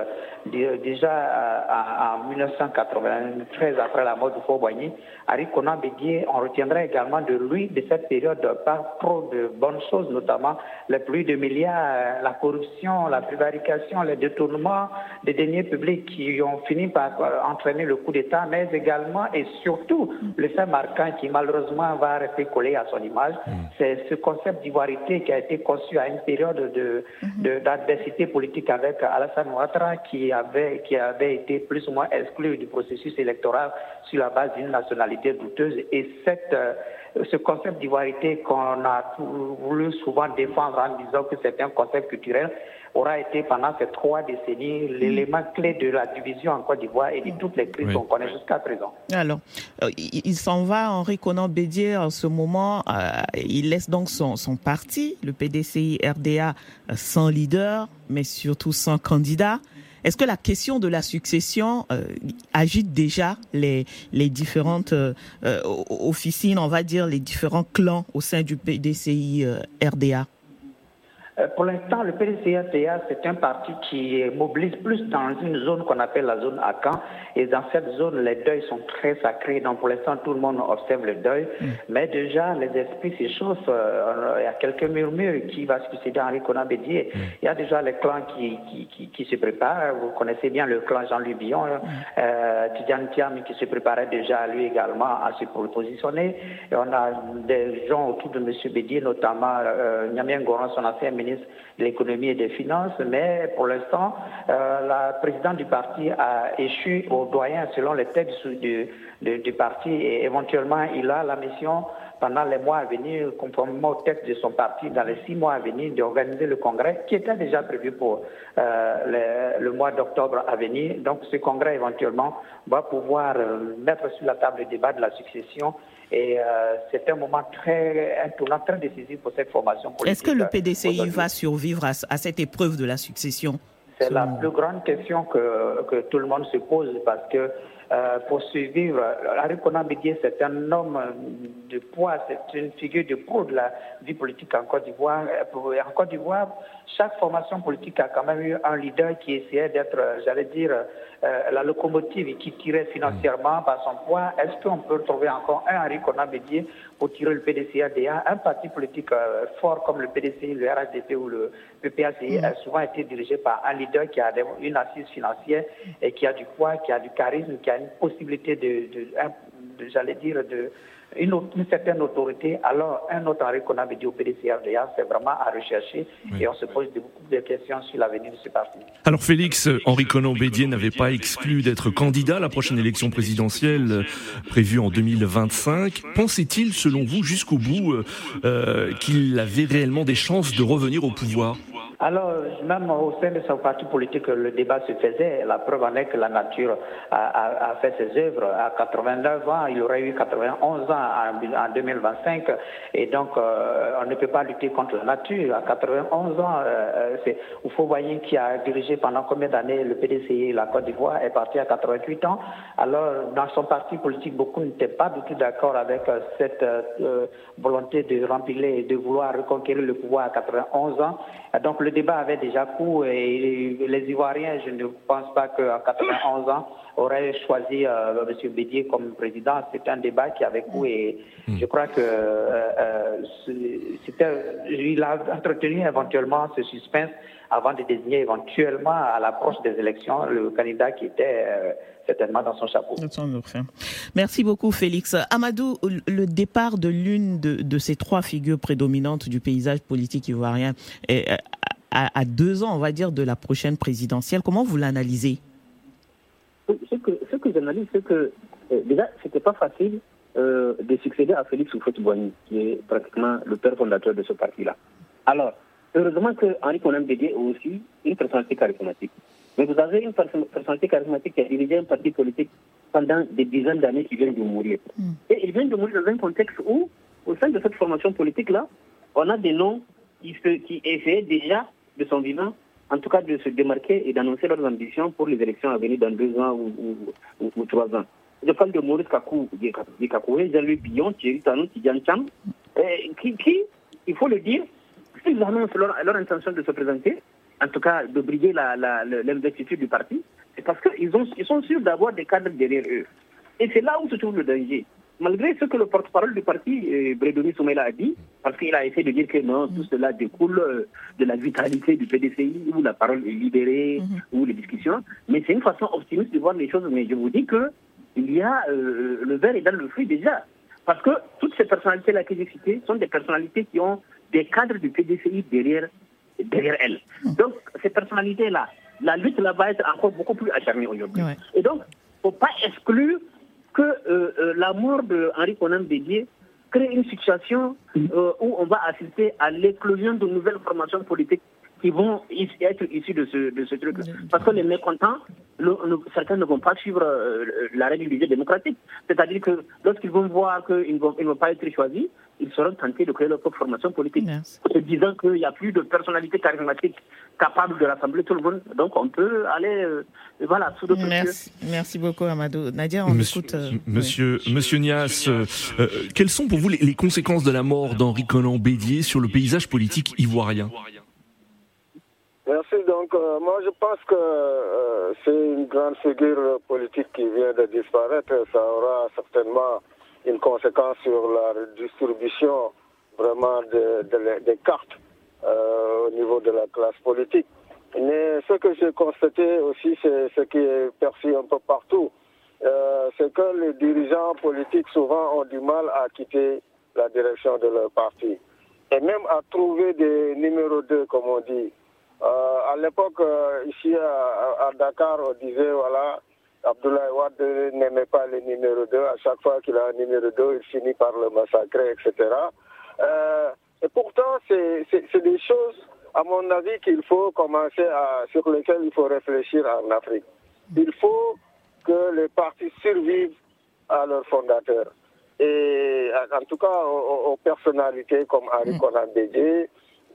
déjà euh, en 1993, après la mort du Fort Boigny, Harry Conan on retiendra également de lui, de cette période, pas trop de bonnes choses, notamment les pluies de milliards, la corruption, la prévarication, les détournements des deniers publics qui ont fini par entraîner le coup d'État, mais également et surtout le fait marquant qui malheureusement va rester collé à son image, mm. c'est ce concept d'ivoirité qui a été conçu à une période mm-hmm. d'adversité de, politique avec Alassane Ouattara qui avait, qui avait été plus ou moins exclu du processus électoral sur la base d'une nationalité douteuse. Et cette, euh, ce concept d'ivoirité qu'on a voulu souvent défendre en disant que c'est un concept culturel aura été pendant ces trois décennies l'élément clé de la division en Côte d'Ivoire et de toutes les crises qu'on connaît jusqu'à présent. Alors, euh, il s'en va, Henri Conan Bédier, en ce moment, euh, il laisse donc son, son parti, le PDCI RDA, sans leader, mais surtout sans candidat. Est-ce que la question de la succession euh, agite déjà les, différentes euh, euh, officines, on va dire les différents clans au sein du PDCI RDA pour l'instant, le PDCA-TA, c'est un parti qui mobilise plus dans une zone qu'on appelle la zone Akan. Et dans cette zone, les deuils sont très sacrés. Donc, pour l'instant, tout le monde observe le deuil. Mm. Mais déjà, les esprits s'échauffent. Euh, il y a quelques murmures qui va succéder à Henri Conan Bédier. Mm. Il y a déjà les clans qui, qui, qui, se préparent. Vous connaissez bien le clan Jean-Louis Billon, mm. euh, Tidiane Thiam qui se préparait déjà lui également à se positionner. Et on a des gens autour de M. Bédier, notamment euh, Goran, son ancien ministre de l'économie et des finances, mais pour l'instant, la présidente du parti a échu au doyen selon les textes du, du parti et éventuellement il a la mission pendant les mois à venir, conformément au texte de son parti, dans les six mois à venir, d'organiser le congrès qui était déjà prévu pour euh, le, mois d'octobre à venir. Donc ce congrès éventuellement va pouvoir euh, mettre sur la table le débat de la succession et euh, c'est un moment très, un tournant très décisif pour cette formation politique. Est-ce que le PDCI va survivre à, à, cette épreuve de la succession? C'est la plus grande question que, que tout le monde se pose parce que euh, pour survivre. Henri Conan Bédier, c'est un homme de poids, c'est une figure de proue de la vie politique en Côte d'Ivoire. En Côte d'Ivoire, chaque formation politique a quand même eu un leader qui essayait d'être, j'allais dire, euh, la locomotive qui tirait financièrement par son poids. Est-ce qu'on peut trouver encore un Henri Conan Bédier pour tirer le PDCADA Un parti politique euh, fort comme le PDC, le RHDP ou le PPACI a souvent été dirigé par un leader qui a une assise financière et qui a du poids, qui a du charisme, qui a une possibilité de, j'allais dire, de une, une, certaine autorité, alors un autre arrêt qu'on avait dit au PDCRDA, c'est vraiment à rechercher et on se pose beaucoup de questions sur l'avenir de ce parti. Alors Félix, Henri Conan Bédier n'avait pas exclu d'être candidat à la prochaine élection présidentielle euh, prévue en 2025. Pensait-il, selon vous, jusqu'au bout, euh, euh, qu'il avait réellement des chances de revenir au pouvoir? Alors, même au sein de son parti politique, le débat se faisait. La preuve en est que la nature a, fait ses œuvres. À 89 ans, il aurait eu 91 ans en, 2025. Et donc, euh, on ne peut pas lutter contre la nature. À 91 ans, euh, c'est Oufo Boyen qui a dirigé pendant combien d'années le PDCI, la Côte d'Ivoire, est parti à 88 ans. Alors, dans son parti politique, beaucoup n'étaient pas du tout d'accord avec euh, cette volonté de remplir et de vouloir reconquérir le pouvoir à 91 ans. Donc, débat avait déjà cours et les Ivoiriens, je ne pense pas qu'à 91 ans, auraient choisi euh, M. Bédier comme président. C'est un débat qui avait cours et je crois que euh, euh, il a entretenu éventuellement ce suspense avant de désigner éventuellement à l'approche des élections le candidat qui était certainement dans son chapeau. Merci beaucoup Félix. Amadou, le départ de l'une de, ces trois figures prédominantes du paysage politique ivoirien est, à, deux ans, on va dire, de la prochaine présidentielle. Comment vous l'analysez? Ce que, ce que j'analyse, c'est que euh, déjà, ce n'était pas facile euh, de succéder à Félix Houphouët-Boigny, qui est pratiquement le père fondateur de ce parti-là. Alors, heureusement que Henri Conan Bédier est aussi une personnalité charismatique. Mais vous avez une personnalité charismatique qui a dirigé un parti politique pendant des dizaines d'années qui vient de mourir. Hmm. Et il vient de mourir dans un contexte où, au sein de cette formation politique-là, on a des noms qui, qui essayaient déjà de son vivant, en tout cas de se démarquer et d'annoncer leurs ambitions pour les élections à venir dans deux ans ou, trois ans. Je parle de Maurice Kakou, Kakoué, Jean-Louis Pillon, Thierry Tanou, Tidiane Cham, qui, qui, il faut le dire, s'ils annoncent leur, leur, intention de se présenter, en tout cas de briller l'investiture du parti, c'est parce qu'ils ils sont sûrs d'avoir des cadres derrière eux. Et c'est là où se trouve le danger malgré ce que le porte-parole du parti, euh, Brédomi Soumela, a dit, parce qu'il a essayé de dire que non, tout cela découle euh, de la vitalité du PDCI, où la parole est libérée, mhm. où les discussions, mais c'est une façon optimiste de voir les choses. Mais je vous dis que il y a euh, le verre est dans le fruit déjà. Parce que toutes ces personnalités-là que j'ai citées sont des personnalités qui ont des cadres du PDCI derrière, derrière elles. Mhm. Donc, ces personnalités-là, la lutte là va être encore beaucoup plus acharnée aujourd'hui. Et donc, il ne faut pas exclure que euh, euh, la mort de Henri Conan Bédier crée une situation euh, où on va assister à l'éclosion de nouvelles formations politiques qui vont être issues de ce, de ce truc. Parce que les mécontents, certains ne vont pas suivre la règle du jeu démocratique. C'est-à-dire que lorsqu'ils vont voir qu'ils ne vont, vont, pas être choisis, ils seront tentés de créer leur propre formation politique. En se disant qu'il n'y a plus de personnalité charismatique capable de rassembler tout le monde. Donc on peut aller euh, voilà, sous d'autres Merci. Merci beaucoup Amadou. Nadia, on monsieur, écoute. Euh, monsieur, monsieur Nias, euh, quelles sont pour vous les, conséquences de la mort d'Henri Conan Bédier sur le paysage politique ivoirien? Merci. Donc, moi, je pense que c'est une grande figure politique qui vient de disparaître. Ça aura certainement une conséquence sur la distribution vraiment des cartes euh, au niveau de la classe politique. Mais ce que j'ai constaté aussi, c'est ce qui est perçu un peu partout, euh, c'est que les dirigeants politiques souvent ont du mal à quitter la direction de leur parti. et même à trouver des numéros 2, comme on dit. Euh, à l'époque, euh, ici à, Dakar, on disait, voilà, Abdoulaye Wade n'aimait pas les numéros 2. À chaque fois qu'il a un numéro 2, il finit par le massacrer, etc. Euh, et pourtant, c'est des choses, à mon avis, qu'il faut commencer à, sur lesquelles il faut réfléchir en Afrique. Il faut que les partis survivent à leurs fondateurs. Et en tout cas, aux, personnalités comme Harry mm. Conan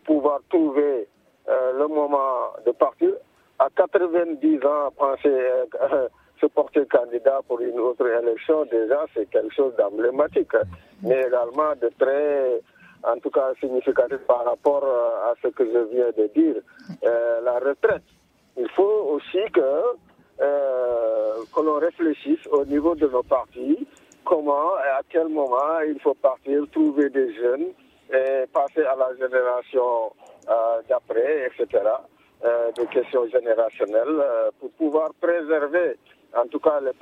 pouvoir trouver euh, le moment de partir. À 90 ans, penser euh, se porter candidat pour une autre élection, déjà, c'est quelque chose d'emblématique, mais également de très, en tout cas, significatif par rapport euh, à ce que je viens de dire, la retraite. Il faut aussi que, que l'on réfléchisse au niveau de nos partis, comment et à quel moment il faut partir, trouver des jeunes et passer à la génération d'après, etc., euh, des questions générationnelles, euh, pour pouvoir préserver en tout cas les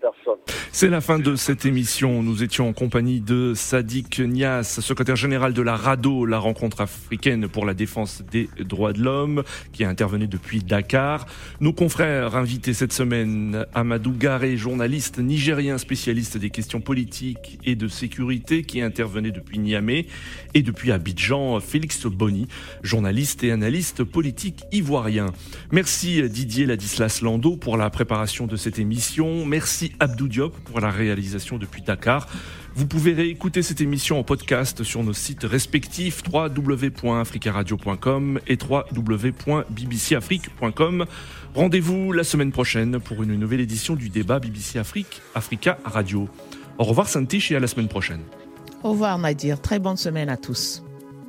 personnes. C'est la fin de cette émission. Nous étions en compagnie de Sadik Nias, secrétaire général de la RADO, la rencontre africaine pour la défense des droits de l'homme, qui a intervenu depuis Dakar. Nos confrères invités cette semaine, Amadou Garé, journaliste nigérien spécialiste des questions politiques et de sécurité, qui intervenait depuis Niamey, et depuis Abidjan, Félix Boni, journaliste et analyste politique ivoirien. Merci Didier Ladislas Pour la préparation de cette émission. Merci Abdou Diop pour la réalisation depuis Dakar. Vous pouvez réécouter cette émission en podcast sur nos sites respectifs www.africaradio.com et www.bbcafrique.com. Rendez-vous la semaine prochaine pour une nouvelle édition du débat BBC Afrique, Africa Radio. Au revoir Santiche et à la semaine prochaine. Au revoir Nadir, très bonne semaine à tous.